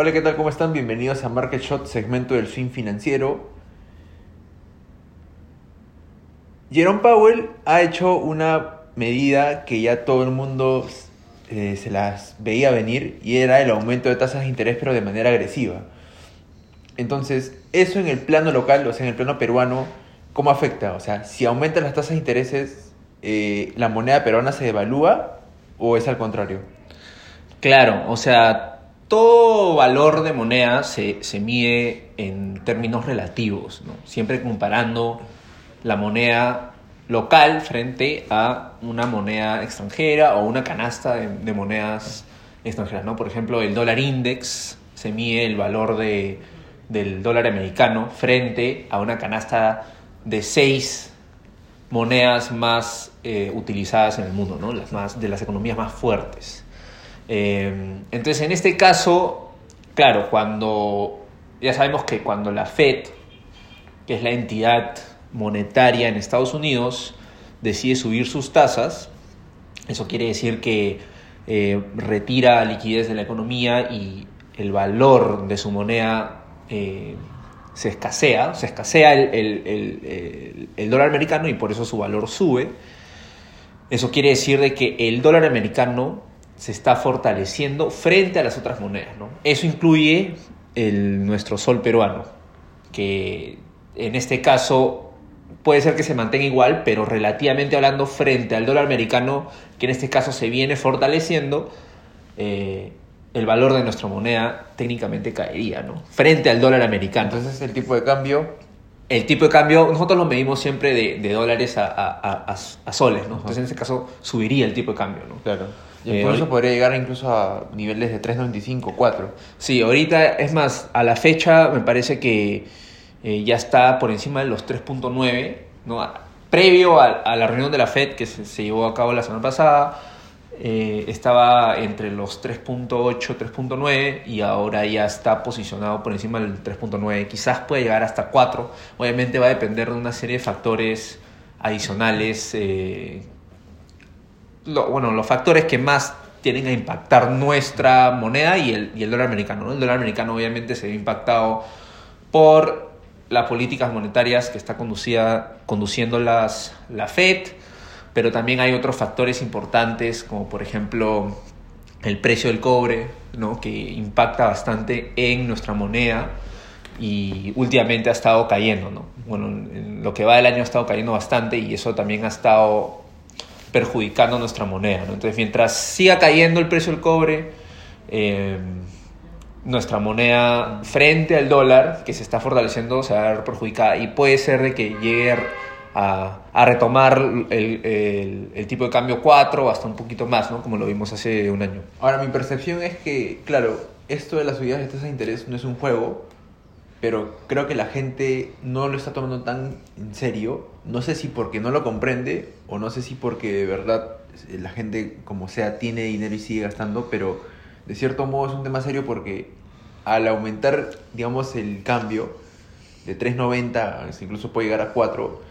Hola, ¿qué tal? ¿Cómo están? Bienvenidos a Market Shot, segmento del swing financiero. Jerome Powell ha hecho una medida que ya todo el mundo eh, se las veía venir y era el aumento de tasas de interés pero de manera agresiva. Entonces, eso en el plano local, o sea, en el plano peruano, ¿cómo afecta? O sea, si aumentan las tasas de intereses, eh, ¿la moneda peruana se devalúa o es al contrario? Claro, o sea, todo valor de moneda se, se mide en términos relativos, ¿no? siempre comparando la moneda local frente a una moneda extranjera o una canasta de, monedas extranjeras. ¿no? Por ejemplo, el dólar index se mide el valor de, del dólar americano frente a una canasta de seis monedas más eh, utilizadas en el mundo, ¿no? las más, de las economías más fuertes. Eh, entonces, en este caso, claro, cuando ya sabemos que cuando la Fed, que es la entidad monetaria en Estados Unidos decide subir sus tasas, eso quiere decir que eh, retira liquidez de la economía y el valor de su moneda eh, se escasea, se escasea el, el, dólar americano y por eso su valor sube. Eso quiere decir de que el dólar americano se está fortaleciendo frente a las otras monedas. ¿no? Eso incluye el, nuestro sol peruano, que en este caso puede ser que se mantenga igual, pero relativamente hablando frente al dólar americano, que en este caso se viene fortaleciendo, eh, el valor de nuestra moneda técnicamente caería, ¿no? Frente al dólar americano. Entonces el tipo de cambio... El tipo de cambio, nosotros lo medimos siempre de, dólares a, soles, ¿no? Entonces en este caso subiría el tipo de cambio, ¿no? Claro. Y eh, por eso podría llegar incluso a niveles de 3.95, 4. Sí, ahorita, es más, a la fecha me parece que eh, ya está por encima de los 3.9, ¿no? previo a, la reunión de la Fed que se, llevó a cabo la semana pasada, eh, estaba entre los 3.8, 3.9 y ahora ya está posicionado por encima del 3.9, quizás puede llegar hasta 4, obviamente va a depender de una serie de factores adicionales, eh, bueno, los factores que más tienen a impactar nuestra moneda y el, y el dólar americano. El dólar americano obviamente se ve impactado por las políticas monetarias que está conducida, conduciendo las, la Fed, pero también hay otros factores importantes como por ejemplo el precio del cobre, ¿no? que impacta bastante en nuestra moneda y últimamente ha estado cayendo. ¿no? Bueno, en lo que va del año ha estado cayendo bastante y eso también ha estado perjudicando nuestra moneda. Entonces, mientras siga cayendo el precio del cobre, eh, nuestra moneda frente al dólar, que se está fortaleciendo, se va a ver perjudicada y puede ser de que llegue a, retomar el, el, tipo de cambio 4 o hasta un poquito más, ¿no? como lo vimos hace un año. Ahora, mi percepción es que, claro, esto de las subidas de tasas de interés no es un juego, pero creo que la gente no lo está tomando tan en serio. No sé si porque no lo comprende o no sé si porque de verdad la gente, como sea, tiene dinero y sigue gastando, pero de cierto modo es un tema serio porque al aumentar, digamos, el cambio de 3.90, incluso puede llegar a 4,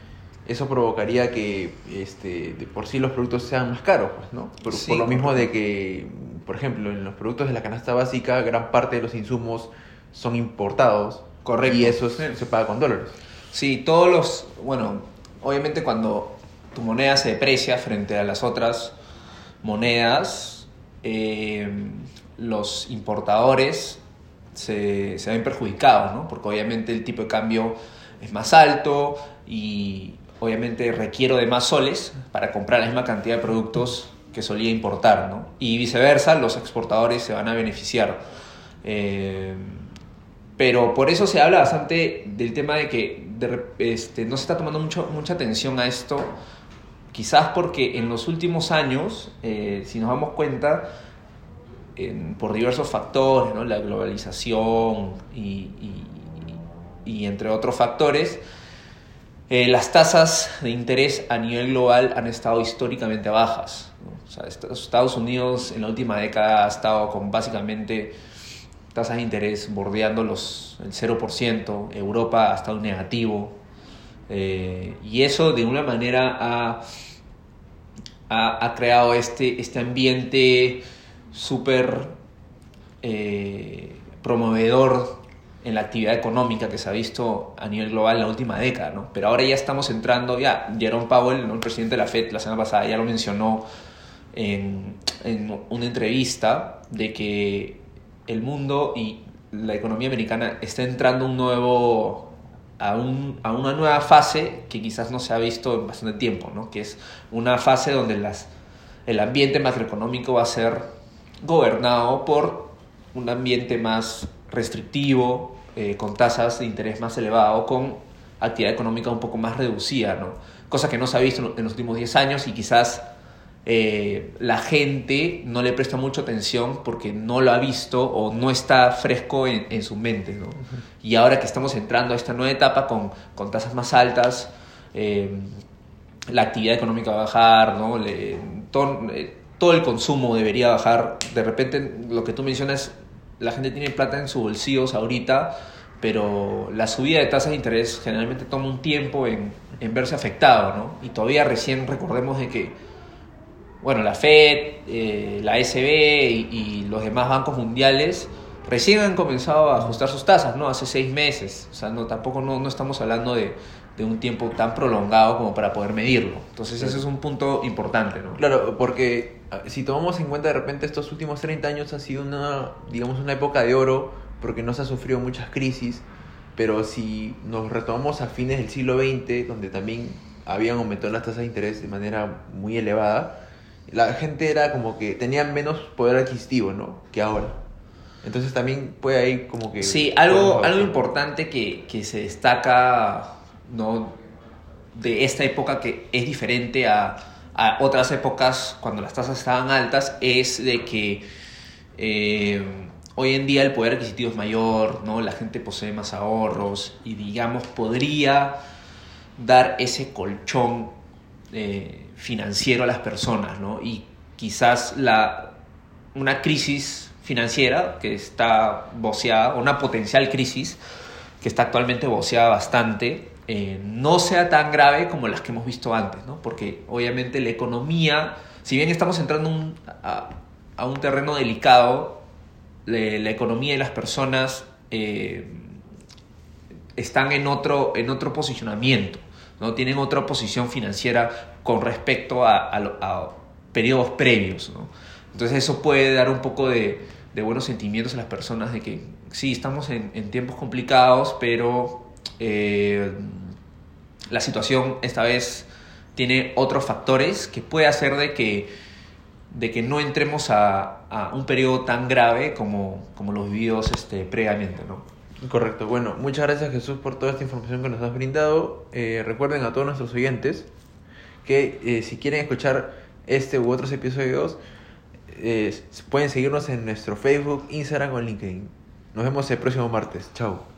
eso provocaría que este, de por sí los productos sean más caros, pues, ¿no? Por, por lo mismo de que, por ejemplo, en los productos de la canasta básica, gran parte de los insumos son importados. Correcto. Y eso se paga con dólares. Sí, todos los, bueno, obviamente cuando tu moneda se deprecia frente a las otras monedas, eh, los importadores se, ven perjudicados, ¿no? Porque obviamente el tipo de cambio es más alto y obviamente requiero de más soles para comprar la misma cantidad de productos que solía importar, ¿no? Y viceversa, los exportadores se van a beneficiar. Eh, pero por eso se habla bastante del tema de que este, no se está tomando mucho, mucha atención a esto, quizás porque en los últimos años, eh, si nos damos cuenta, por diversos factores, la globalización y, entre otros factores, eh, las tasas de interés a nivel global han estado históricamente bajas. Estados Unidos en la última década ha estado con básicamente tasas de interés bordeando los, el 0%, Europa ha estado negativo, eh, y eso de una manera ha, ha, creado este, este ambiente súper eh, promovedor en la actividad económica que se ha visto a nivel global en la última década, ¿no? Pero ahora ya estamos entrando, ya, Jerome Powell, el presidente de la FED, la semana pasada ya lo mencionó en, en una entrevista, de que el mundo y la economía americana está entrando un nuevo, a, un, a, una nueva fase que quizás no se ha visto en bastante tiempo, ¿no? que es una fase donde las, el ambiente macroeconómico va a ser gobernado por un ambiente más restrictivo, eh, con tasas de interés más elevado, con actividad económica un poco más reducida, ¿no? cosa que no se ha visto en los últimos 10 años y quizás eh, la gente no le presta mucha atención porque no lo ha visto o no está fresco en, su mente. ¿no? Y ahora que estamos entrando a esta nueva etapa con, con tasas más altas, eh, la actividad económica va a bajar, ¿no? Le, todo, eh, todo, el consumo debería bajar. De repente, lo que tú mencionas, la gente tiene plata en sus bolsillos ahorita, pero la subida de tasas de interés generalmente toma un tiempo en, en verse afectado, ¿no? Y todavía recién recordemos de que bueno, la Fed, eh, la SB y, los demás bancos mundiales recién han comenzado a ajustar sus tasas, ¿no? Hace seis meses. O sea, no, tampoco no, no estamos hablando de, de, un tiempo tan prolongado como para poder medirlo. Entonces, ese es un punto importante, ¿no? Claro, porque ah, si tomamos en cuenta de repente estos últimos 30 años ha sido una, digamos, una época de oro porque no se ha sufrido muchas crisis, pero si nos retomamos a fines del siglo XX, donde también habían aumentado las tasas de interés de manera muy elevada, la gente era como que tenía menos poder adquisitivo, ¿no? Que ahora. Entonces también puede ahí como que... Sí, algo, algo importante que, que, se destaca, ¿no? De esta época que es diferente a, a otras épocas cuando las tasas estaban altas es de que eh, hoy en día el poder adquisitivo es mayor, ¿no? La gente posee más ahorros y digamos podría dar ese colchón eh, financiero a las personas, ¿no? Y quizás la, una crisis financiera que está boceada, una potencial crisis que está actualmente boceada bastante, eh, no sea tan grave como las que hemos visto antes, ¿no? Porque obviamente la economía, si bien estamos entrando a, un terreno delicado, la economía y las personas eh, están en otro, en otro posicionamiento. ¿No? tienen otra posición financiera con respecto a, periodos previos. Entonces eso puede dar un poco de, buenos sentimientos a las personas de que sí, estamos en, tiempos complicados, pero eh, la situación esta vez tiene otros factores que puede hacer de que, de que no entremos a, un periodo tan grave como, como los vividos este, previamente. ¿no? Correcto. Bueno, muchas gracias Jesús por toda esta información que nos has brindado. Eh, recuerden a todos nuestros oyentes que eh, si quieren escuchar este u otros episodios, eh, pueden seguirnos en nuestro Facebook, Instagram o LinkedIn. Nos vemos el próximo martes. Chao.